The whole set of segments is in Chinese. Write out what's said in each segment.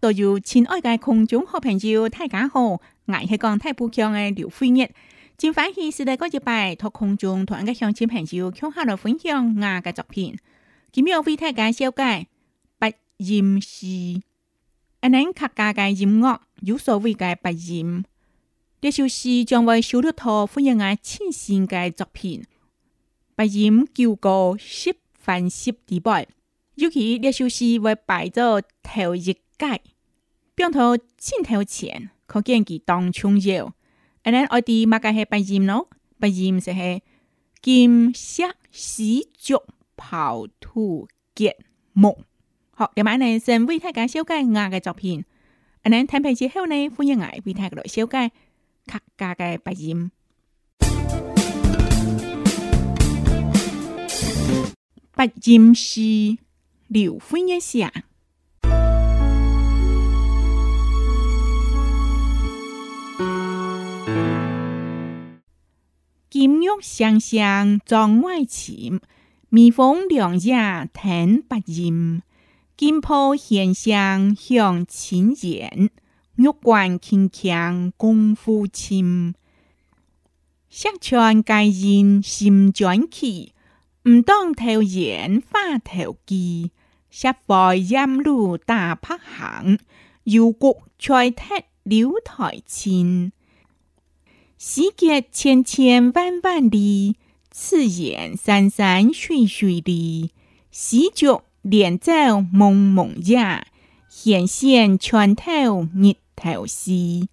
都有亲爱的空中好朋友大家好，我是讲太富强的刘飞岳，前欢喜时代嗰一拜托空中同一个乡亲朋友抢下来分享我的作品。奇为大家感谢，不认输，阿玲客家嘅音乐有所谓的不认，这首诗将会收录欢迎我清新的作品，不认叫个十分十第八，尤其这首诗会摆做头一。鸡，边头先头前，可见其当重要。then 我哋擘开系白金咯，白金就系金杀史爵跑兔结木。好，今晚呢先为大家修改我嘅作品。阿南睇平之后呢，欢迎我大家来修改客家嘅白金。白金是流欢一时金玉相相妆外浅，蜜蜂两叶甜不甜？金铺闲象，向钱眼，玉冠轻强功夫轻。相劝盖人心转气，唔当头言发头机。食饭饮露打拍行，游谷在踢了台前。世界千千万万里，词言山山水水里，喜剧连遭蒙蒙日，显现拳头日头西。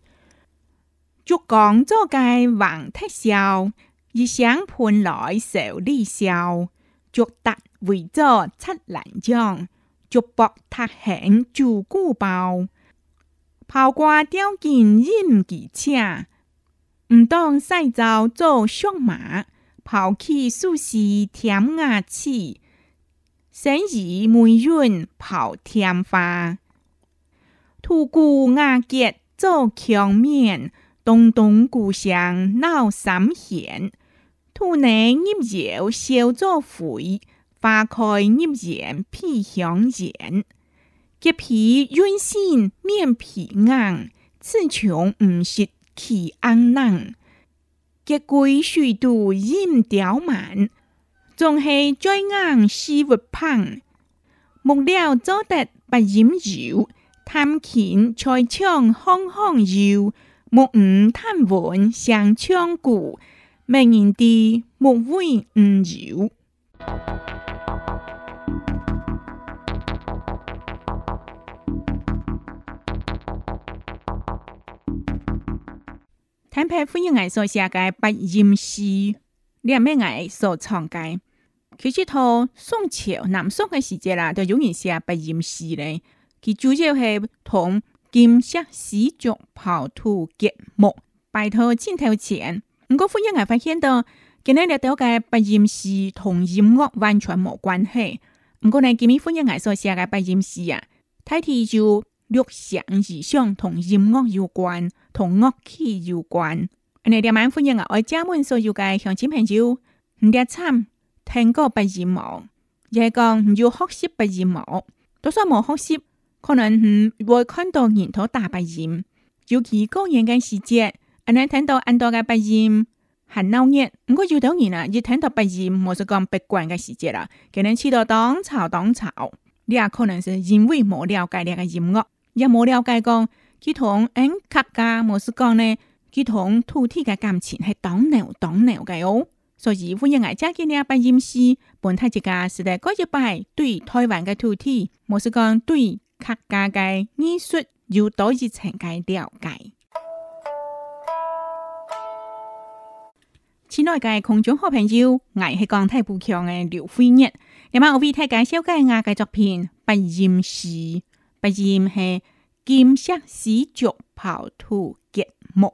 就工作该忙特少，一想盘来手里笑。就打为坐出冷将，就剥塔行煮锅包，抛瓜掉进应急车。唔当西造做小马，跑去苏市添牙齿，生意霉运跑天花，吐故瓦结做墙面，东东故乡闹三仙。吐内烟油烧做灰，花开烟艳披香烟，洁皮润心面皮硬，市穷唔识。气昂能，结桂虽多阴凋满，总系最硬喜勿攀。木料做得不饮酒，贪钱才唱荒荒游。木误贪玩伤千古，明人的木为唔游。坦白，欢迎艾说世界不掩饰，你系咩？艾说创界，其实一套宋朝南宋的时节啦，就有人写不掩饰咧。佢主要是同金石丝竹刨图、吉墨、拜托、砖头钱。唔过，欢迎艾发现到，佢呢列到嘅不掩饰同音乐完全冇关系。唔过，呢，今唔欢迎艾说世界不掩饰啊？睇睇就六项以上同音乐有关。同乐器有关，你哋万夫人啊，爱家门所要嘅相亲朋友，唔掂参，听过不耳忘，也讲唔要学习不耳忘。多少冇学习，可能唔会看到人头大不言。尤其过年嘅时节，你能听到很多嘅不言，很闹热。不过要当然啦，要听到不言，冇识讲别个人嘅时节啦，可能吃到当潮当潮，你也可能是因为冇了解呢个音乐，也冇了解讲。佢同影客家冇事讲呢，佢同土地嘅感情係黨縷黨縷嘅哦。所以我一嗌斋见你阿爸认识，本睇即家时代嗰一辈对台湾嘅土地，冇事讲对客家嘅艺术有多一层嘅了解。亲爱嘅观众好朋友，我系江太步强嘅刘辉叶，今晚我大家介绍嘅我嘅作品，不认识，不认识。金色絲竹刨土節目。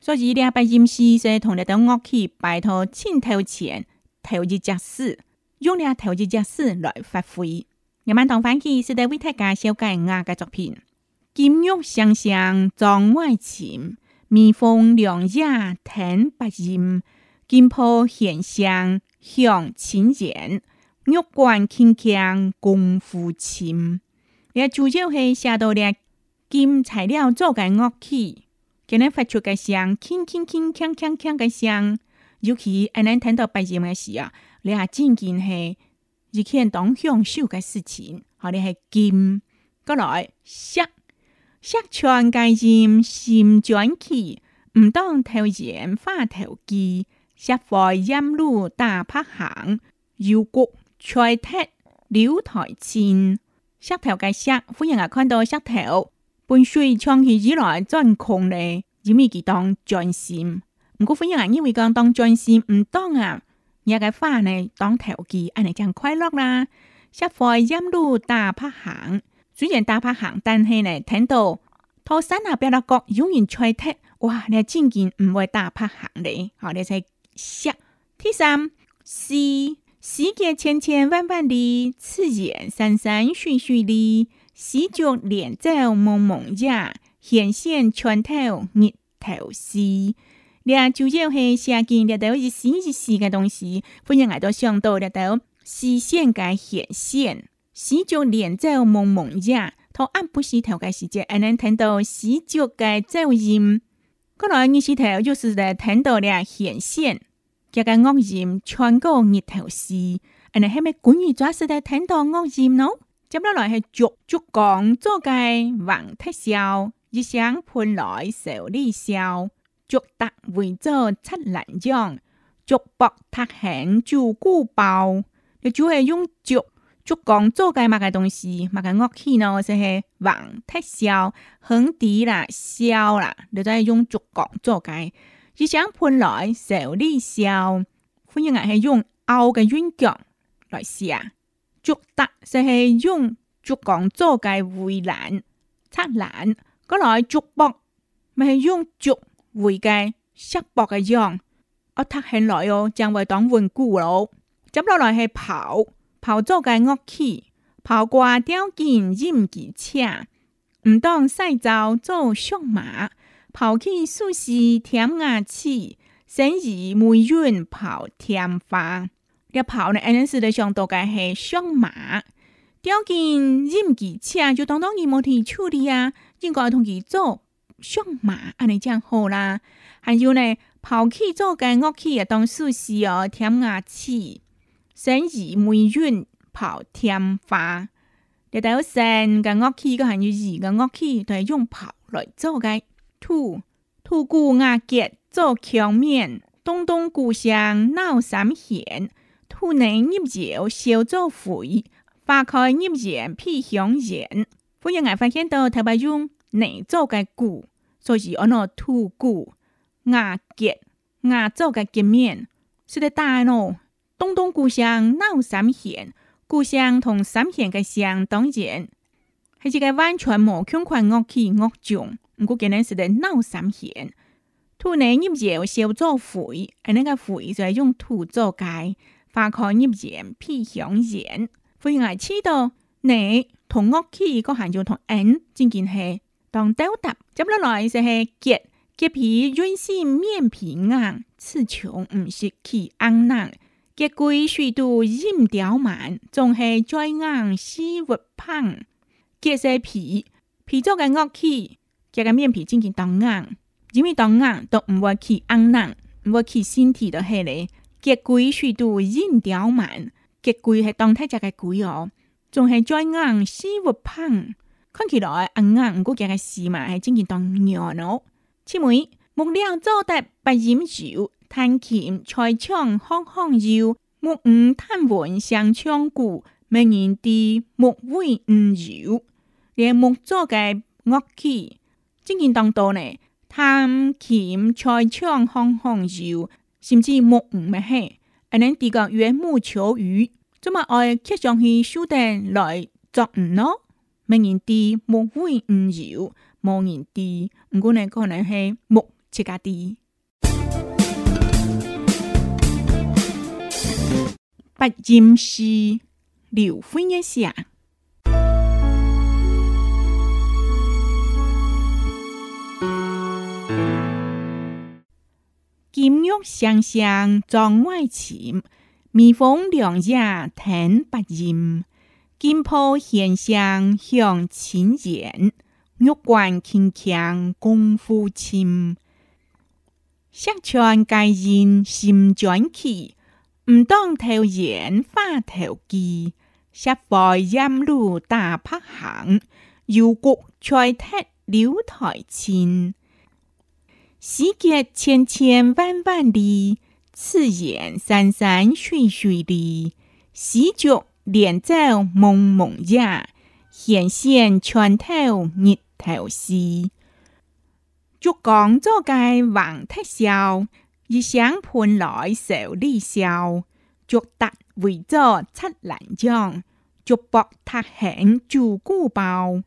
所以呢，把音師就同你哋樂器擺到前頭前，頭一隻絲，用呢頭一隻絲來發揮。人民當反起是在為大家紹介我嘅作品。金玉雙雙妝外艷，微風涼也聽不厭。金鋪閒香響清妍，玉關輕強功夫深。你主要係寫到咧金材料做嘅乐器，给人发出嘅声，轻轻轻、锵锵锵嘅声。尤其爱人听到白音嘅时啊，你啊真见系一件当享受嘅事情。好，你系金，过来，响响穿嘅金，心转起，唔当头盐，发头机，石饭饮露打拍行。有果吹踢留台前，石头嘅石，欢迎啊看到石头。本岁唱起起来真空烈，因为佢当专心。唔过欢迎间因为讲当专心唔当啊，一个花呢当调剂，阿你真快乐啦，适合引路大拍行，虽然大拍行，但系呢听到涛山那边的角永远在踢，哇你真见唔会大拍行呢，好你再下。第三 C 世界千千万万的次见，山山水水的。洗脚脸在蒙蒙下，显现穿透日头丝。两就要系下见两到一丝一丝嘅东西，不然挨到想到了头丝线嘅显现。洗脚脸在蒙蒙下，头按不洗头嘅时间，还能听到洗脚嘅噪音。看来你洗头就是在听到了显现，这个恶念穿过念头丝，安尼系咪故意作死在听到恶念呢？接落來係逐逐講做嘅黃太燒，一聲盤來手裏燒，逐達為做七蘭將，逐博塔行做古包。你主係用逐逐講做嘅乜嘅東西，乜嘅樂器呢？就係黃太燒、橫笛啦、簫啦，你都係用逐講做嘅。一聲盤來手裏燒，歡迎係用拗嘅韻腳來寫。竹搭就系用竹竿做嘅围栏、栅栏，嗰来竹箔咪系用竹围嘅石箔嘅样，我拆起来哦，正会当玩具。接落来系刨，刨做嘅恶气，跑挂吊件任驰车，唔当赛道做上马，跑去树时舔牙齿，生意梅运跑天花。个跑呢？安尼时的上大概系上马，条件任几车就当当二冇提处理啊。应该同其做上马安尼，正好啦。还有呢，跑起做个乐器也当属是哦，添牙齿，生意梅运跑添花。你睇到弦嘅乐器，个还有二嘅乐器，都系用跑来做嘅。土土古牙结做墙面，东东故乡，闹三险。土能業有小作會，花開葉園披香園。本日我發現到台北用泥做嘅鼓，所以我攞土鼓、瓦結、瓦做嘅結面，說得大咯。東東故鄉鬧三弦，故鄉同三弦嘅相當然，係一個完全無相關樂器樂種。唔過今日說得鬧三弦，土能業有小作會，而呢個會就係用土做嘅。化开入染，披响染。会挨黐道你同屋企嗰行就同硬，真件系当斗搭。接落来就系结结皮软心面皮硬，刺穷唔是起硬人。结龟虽度阴刁蛮，仲系再硬死活胖。结晒皮皮做嘅屋企，结个面皮真件当硬，因为当硬都唔会起硬人，唔会起身体都系咧。吉龟虽度影刁慢。吉龟系当太只个龟哦，仲系再硬死不胖，看起来硬硬古只个死嘛，系真系当弱哦。七妹，木料做得不染手，碳钳菜枪、烘烘烧。木鱼碳碗上窗骨，每年地木灰唔少。连木做嘅乐器，真系当多呢。碳钳菜枪、烘烘烧。甚至木唔咪系，而你哋个缘木求鱼，咁么爱切上去修顶来作唔咯？明人啲木会唔要，茫人啲，唔过呢可能系木切家啲，不认输，刘欢一下。金玉香香妆外浅，蜜蜂两夜甜不甜？金铺闲象向前眼，玉冠轻强功夫浅。相泉盖人心转气，唔当头眼发头机。石饭饮露打拍行，有谷在听留台前。世界千千万万里，此言山山水水里，喜鹊连在蒙蒙家，显现串透日头西。竹工作该忘太少，一想盆来手里小，竹打围着七冷桨，竹剥塔行煮古包，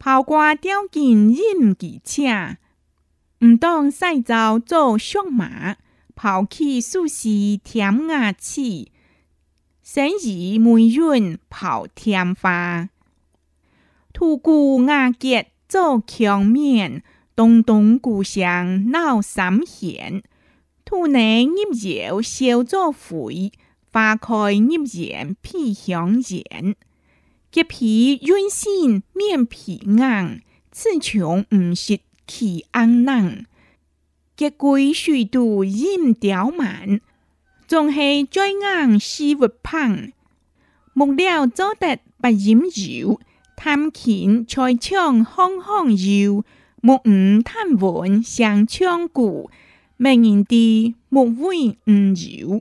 抛瓜掉进阴机车。唔当赛走做相马，跑弃舒适舔牙齿，生意霉润跑天花，吐骨牙结做墙面，东东故乡闹三险。兔内腌料烧作灰，花开腌盐披香烟，结皮软心面皮硬，刺穷唔食。其昂能，结桂虽度阴凋满，总是最硬喜欲攀。木料做得不饮酒，贪看才唱空空游。莫误贪玩上窗古，明的莫悔唔酒。